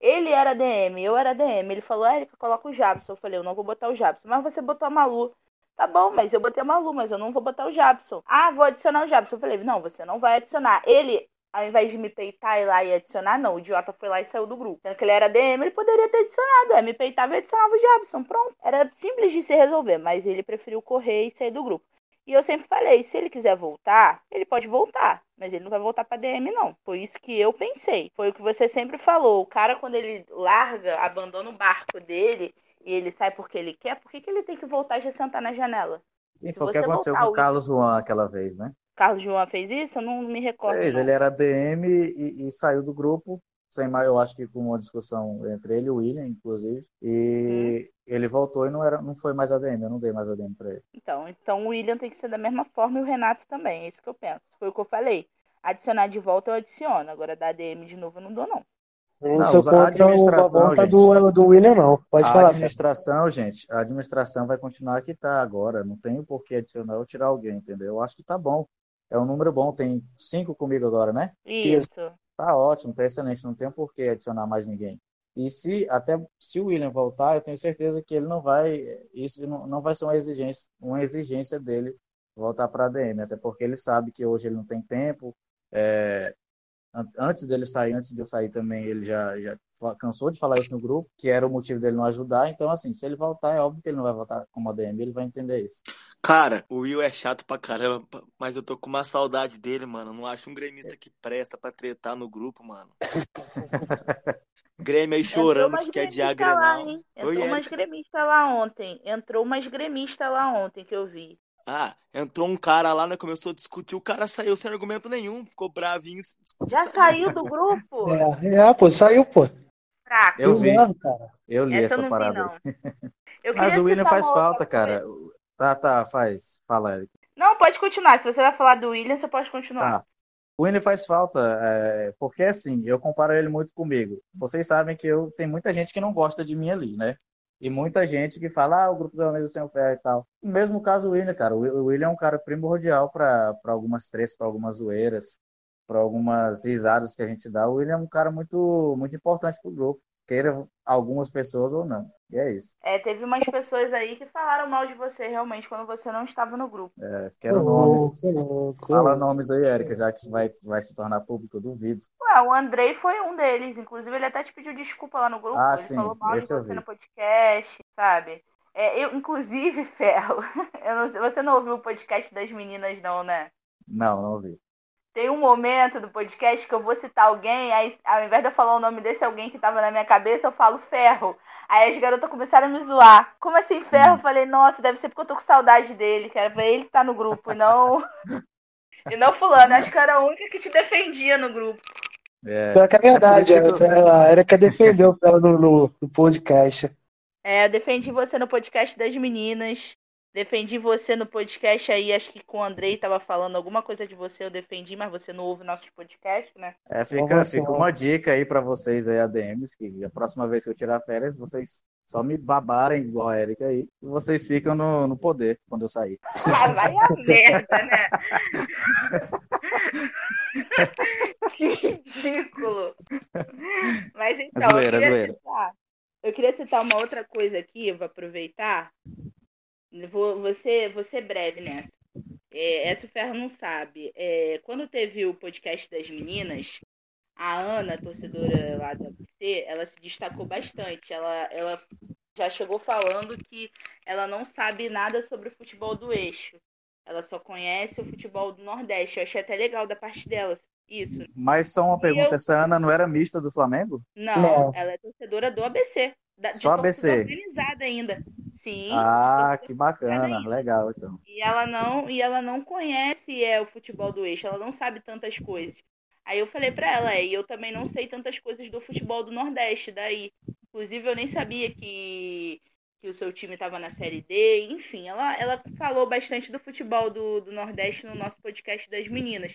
Ele era DM, eu era DM. Ele falou, Érica, coloca o Jabson. Eu falei, eu não vou botar o Jabson. Mas você botou a Malu. Tá bom, mas eu botei a Malu, mas eu não vou botar o Jabson. Ah, vou adicionar o Jabson. Eu falei, não, você não vai adicionar. Ele, ao invés de me peitar e lá e adicionar, não, o idiota foi lá e saiu do grupo. Sendo que ele era DM, ele poderia ter adicionado. É, me peitava e adicionava o Jabson. Pronto. Era simples de se resolver, mas ele preferiu correr e sair do grupo. E eu sempre falei, se ele quiser voltar, ele pode voltar, mas ele não vai voltar para DM não. Foi isso que eu pensei. Foi o que você sempre falou. O cara quando ele larga, abandona o barco dele, e ele sai porque ele quer, por que, que ele tem que voltar e já sentar na janela? Sim, foi o que aconteceu com o Carlos Juan aquela vez, né? Carlos João fez isso? Eu não me recordo. Fez, não. ele era DM e, e, saiu do grupo, sem mais, eu acho que com uma discussão entre ele e o William, inclusive. E hum. ele voltou e não, era, não foi mais ADM, eu não dei mais ADM pra ele. Então, então o William tem que ser da mesma forma e o Renato também, é isso que eu penso. Foi o que eu falei. Adicionar de volta eu adiciono, agora da ADM de novo eu não dou, não. Eu não sou contra a volta do, do William, não. Pode a falar. A administração, gente, a administração vai continuar que tá agora. Não tem por que adicionar ou tirar alguém, entendeu? Eu acho que tá bom. É um número bom. Tem cinco comigo agora, né? Isso. Tá ótimo, tá excelente. Não tem por que adicionar mais ninguém. E se até se o William voltar, eu tenho certeza que ele não vai. Isso não, não vai ser uma exigência, uma exigência dele voltar para a DM, até porque ele sabe que hoje ele não tem tempo. É, antes dele sair, antes de eu sair também, ele já, já cansou de falar isso no grupo, que era o motivo dele não ajudar. Então, assim, se ele voltar, é óbvio que ele não vai voltar como ADM, ele vai entender isso. Cara, o Will é chato pra caramba, mas eu tô com uma saudade dele, mano. Não acho um gremista que presta pra tretar no grupo, mano. Grêmio aí chorando que quer adiar Grenal. Entrou Oi, umas gremistas lá ontem. Entrou umas gremistas lá ontem que eu vi. Ah, entrou um cara lá, né? Começou a discutir, o cara saiu sem argumento nenhum, ficou bravinho. Já saiu do grupo? É, é pô, saiu, pô. Eu vi. cara. Eu li essa, essa parada. Vi, eu Mas o William faz falta, cara. Tá, tá, faz. Fala, Eric. Não, pode continuar. Se você vai falar do William, você pode continuar. Tá. O William faz falta, é, porque assim, eu comparo ele muito comigo. Vocês sabem que eu tem muita gente que não gosta de mim ali, né? E muita gente que fala, ah, o grupo do Amigo Sem Ferro e tal. O mesmo caso o William, cara. O William é um cara primordial para algumas três, para algumas zoeiras, para algumas risadas que a gente dá. O William é um cara muito, muito importante pro grupo. Queira algumas pessoas ou não. E é isso. É, teve umas pessoas aí que falaram mal de você realmente quando você não estava no grupo. É, quero nomes. Fala nomes aí, Érica, já que vai, vai se tornar público, eu duvido. Ué, o Andrei foi um deles. Inclusive, ele até te pediu desculpa lá no grupo. Ah, ele sim, falou mal de você vi. no podcast, sabe? É, eu, inclusive, Ferro, eu não sei, você não ouviu o podcast das meninas, não, né? Não, não ouvi. Tem um momento do podcast que eu vou citar alguém, aí ao invés de eu falar o nome desse alguém que tava na minha cabeça, eu falo ferro. Aí as garotas começaram a me zoar. Como assim, ferro? Eu falei, nossa, deve ser porque eu tô com saudade dele, que era pra ele que tá no grupo, e não. e não fulano. Acho que eu era a única que te defendia no grupo. É, Pior que é verdade, ela era que defendeu ela no, no, no podcast. É, eu defendi você no podcast das meninas. Defendi você no podcast aí, acho que com o Andrei tava falando alguma coisa de você, eu defendi, mas você não ouve nossos podcasts, né? É, fica, fica uma dica aí para vocês aí, ADMs, que a próxima vez que eu tirar férias, vocês só me babarem igual a Erika aí, e vocês ficam no, no poder quando eu sair. Ah, vai a merda, né? que ridículo. Mas então. Então, zoeira, eu queria zoeira. citar- eu queria citar uma outra coisa aqui, eu vou aproveitar. Vou, vou ser breve nessa. É, essa o Ferro não sabe. É, quando teve o podcast das meninas, a Ana, torcedora lá da UFC, ela se destacou bastante. Ela, ela já chegou falando que ela não sabe nada sobre o futebol do eixo. Ela só conhece o futebol do Nordeste. Eu achei até legal da parte dela. Isso. Mas só uma E pergunta, eu- essa Ana não era mista do Flamengo? Não, Não. ela é torcedora do ABC. Da, Só ABC. organizada ainda. Sim. Ah, que bacana, legal então. E ela não, e ela não conhece é, o futebol do eixo, ela não sabe tantas coisas. Aí eu falei pra ela, é, e eu também não sei tantas coisas do futebol do Nordeste daí. Inclusive eu nem sabia que, que o seu time estava na Série D, enfim, ela, ela falou bastante do futebol do, do Nordeste no nosso podcast das meninas.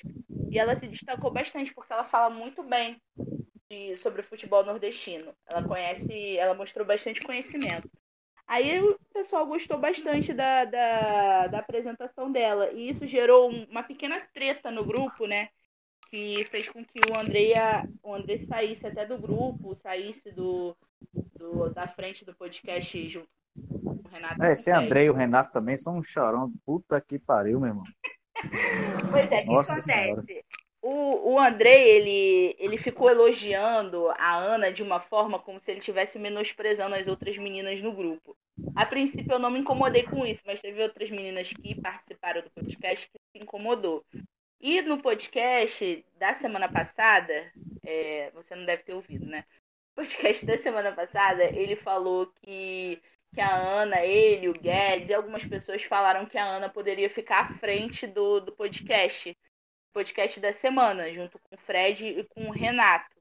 E ela se destacou bastante porque ela fala muito bem de- sobre o futebol nordestino. Ela conhece, ela mostrou bastante conhecimento. Aí o pessoal gostou bastante da, da, da apresentação dela. E isso gerou um- uma pequena treta no grupo, né? Que fez com que o André, o André saísse até do grupo, saísse do, do, da frente do podcast junto com o Renato. É, esse. André e o Renato também são um chorão. Puta que pariu, meu irmão. Pois é, o que Nossa acontece? Senhora. O, o André, ele, ele ficou elogiando a Ana de uma forma como se ele estivesse menosprezando as outras meninas no grupo. A princípio eu não me incomodei com isso, mas teve outras meninas que participaram do podcast que se incomodou. E no podcast da semana passada, é, você não deve ter ouvido, né? O podcast da semana passada, ele falou que, que a Ana, ele, o Guedes e algumas pessoas falaram que a Ana poderia ficar à frente do, do podcast podcast da semana, junto com o Fred e com o Renato.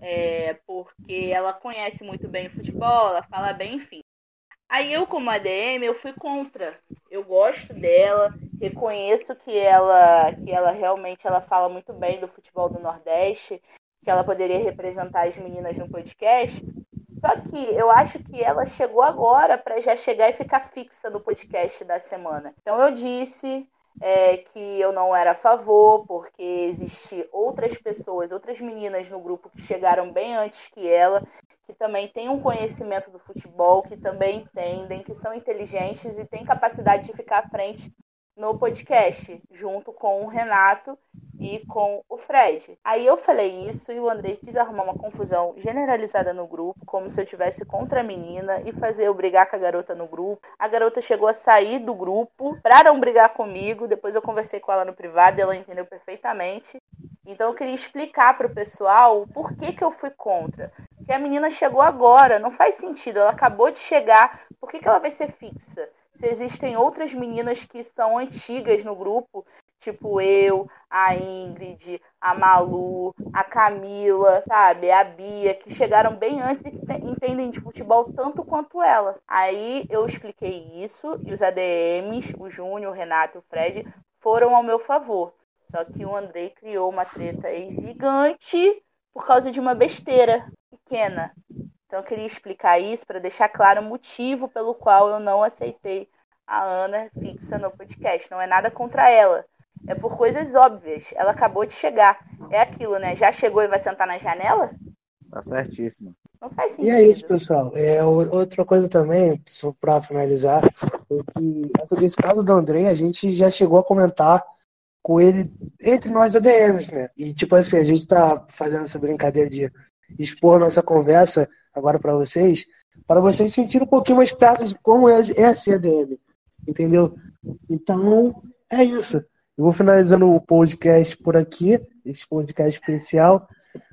É, porque ela conhece muito bem o futebol, ela fala bem, enfim. Aí eu, como ADM, eu fui contra. Eu gosto dela, reconheço que ela, que ela realmente ela fala muito bem do futebol do Nordeste, que ela poderia representar as meninas no podcast. Só que eu acho que ela chegou agora para já chegar e ficar fixa no podcast da semana. Então eu disse é, que eu não era a favor, porque existem outras pessoas, outras meninas no grupo que chegaram bem antes que ela, que também têm um conhecimento do futebol, que também entendem, que são inteligentes e têm capacidade de ficar à frente no podcast, junto com o Renato e com o Fred. Aí eu falei isso e o André quis arrumar uma confusão generalizada no grupo, como se eu tivesse contra a menina e fazer eu brigar com a garota no grupo. A garota chegou a sair do grupo pra não brigar comigo. Depois eu conversei com ela no privado e ela entendeu perfeitamente. Então eu queria explicar pro pessoal o porquê que eu fui contra. Porque a menina chegou agora, não faz sentido. Ela acabou de chegar, por que, que ela vai ser fixa? Se existem outras meninas que são antigas no grupo, tipo eu, a Ingrid, a Malu, a Camila, sabe, a Bia, que chegaram bem antes e que te- entendem de futebol tanto quanto ela. Aí eu expliquei isso e os ADMs, o Júnior, o Renato e o Fred, foram ao meu favor. Só que o Andrei criou uma treta gigante por causa de uma besteira pequena. Então eu queria explicar isso para deixar claro o motivo pelo qual eu não aceitei a Ana fixa no podcast. Não é nada contra ela. É por coisas óbvias. Ela acabou de chegar. É aquilo, né? Já chegou e vai sentar na janela? Tá certíssimo. Não faz sentido. E é isso, pessoal. É, outra coisa também, só para finalizar, é que esse caso do André, a gente já chegou a comentar com ele entre nós ADMs, né? E tipo assim, a gente tá fazendo essa brincadeira de expor nossa conversa agora para vocês, para vocês sentirem um pouquinho mais perto de como é, é ser ADM, entendeu? Então, é isso. Eu vou finalizando o podcast por aqui, esse podcast especial.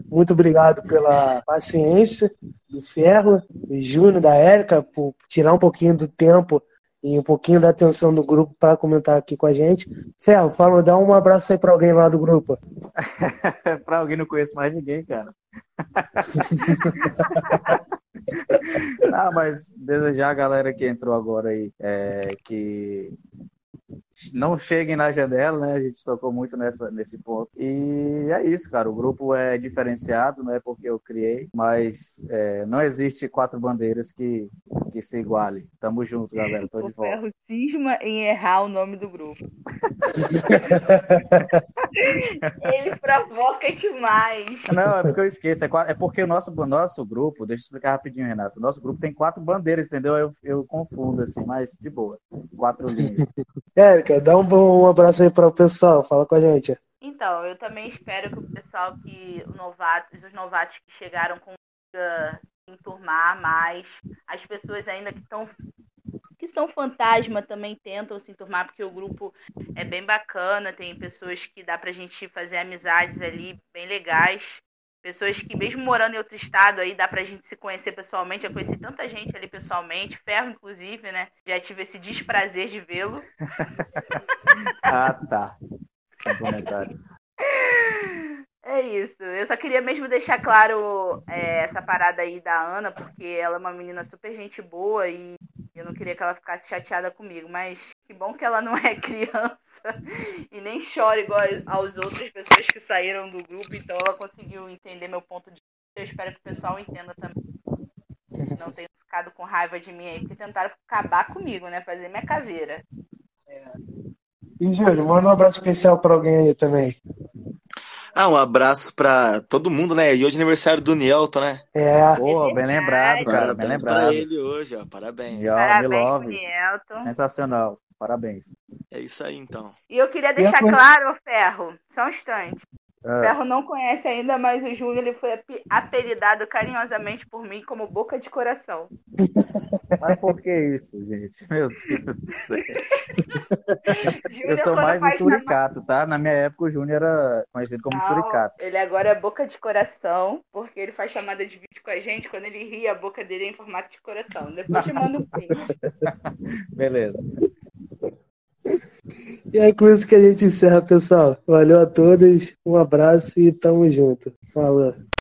Muito obrigado pela paciência do Ferro, do Júnior, da Érica, por tirar um pouquinho do tempo e um pouquinho da atenção do grupo para comentar aqui com a gente. Ferro, fala, dá um abraço aí para alguém lá do grupo. pra alguém não conheço mais ninguém, cara. ah, mas desejar a galera que entrou agora aí é, que não cheguem na janela, né? A gente tocou muito nessa, nesse ponto. E é isso, cara. O grupo é diferenciado, não é porque eu criei, mas é, não existe quatro bandeiras que, que se iguale. Tamo junto, galera. Tô de O volta. Ferro cisma em errar o nome do grupo. Ele provoca demais. Não, é porque eu esqueço. É, é porque o nosso, o nosso grupo, deixa eu explicar rapidinho, Renato. O nosso grupo tem quatro bandeiras, entendeu? Eu, eu confundo, assim, mas de boa. Quatro linhas. Érica, dá um, um abraço aí para o pessoal. Fala com a gente. Então, eu também espero que o pessoal que o novatos, os novatos que chegaram consiga enturmar mais. As pessoas ainda que estão que são fantasma também tentam se enturmar, porque o grupo é bem bacana, tem pessoas que dá pra gente fazer amizades ali bem legais. Pessoas que, mesmo morando em outro estado, aí dá pra gente se conhecer pessoalmente. Já conheci tanta gente ali pessoalmente, Ferro, inclusive, né? Já tive esse desprazer de vê-lo. Ah, tá. É isso. Eu só queria mesmo deixar claro é, essa parada aí da Ana, porque ela é uma menina super gente boa e eu não queria que ela ficasse chateada comigo. Mas que bom que ela não é criança e nem chora igual às outras pessoas que saíram do grupo. Então ela conseguiu entender meu ponto de vista. Eu espero que o pessoal entenda também. Não tenham ficado com raiva de mim aí, porque tentaram acabar comigo, né? Fazer minha caveira. E, Júlio, manda um abraço especial para alguém aí também. Ah, um abraço pra todo mundo, né? E hoje é aniversário do Nielton, né? É. Pô, bem lembrado, cara. Bem Parabéns lembrado. pra ele hoje, ó. Parabéns. E, ó, Parabéns. Nielton. Sensacional. Parabéns. É isso aí, então. E eu queria deixar coisa- claro, Ferro, só um instante. Ah. Ferro não conhece ainda, mas o Júnior ele foi ape- apelidado carinhosamente por mim como Boca de Coração. Mas por que isso, gente? Meu Deus do céu. Eu sou mais um na- suricato, tá? Na minha época o Júnior era conhecido como Não, suricato. Ele agora é Boca de Coração, porque ele faz chamada de vídeo com a gente. Quando ele ri, a boca dele é em formato de coração. Depois te mando um print. Beleza. E é com isso que a gente encerra, pessoal. Valeu a todos, um abraço e tamo junto. Falou.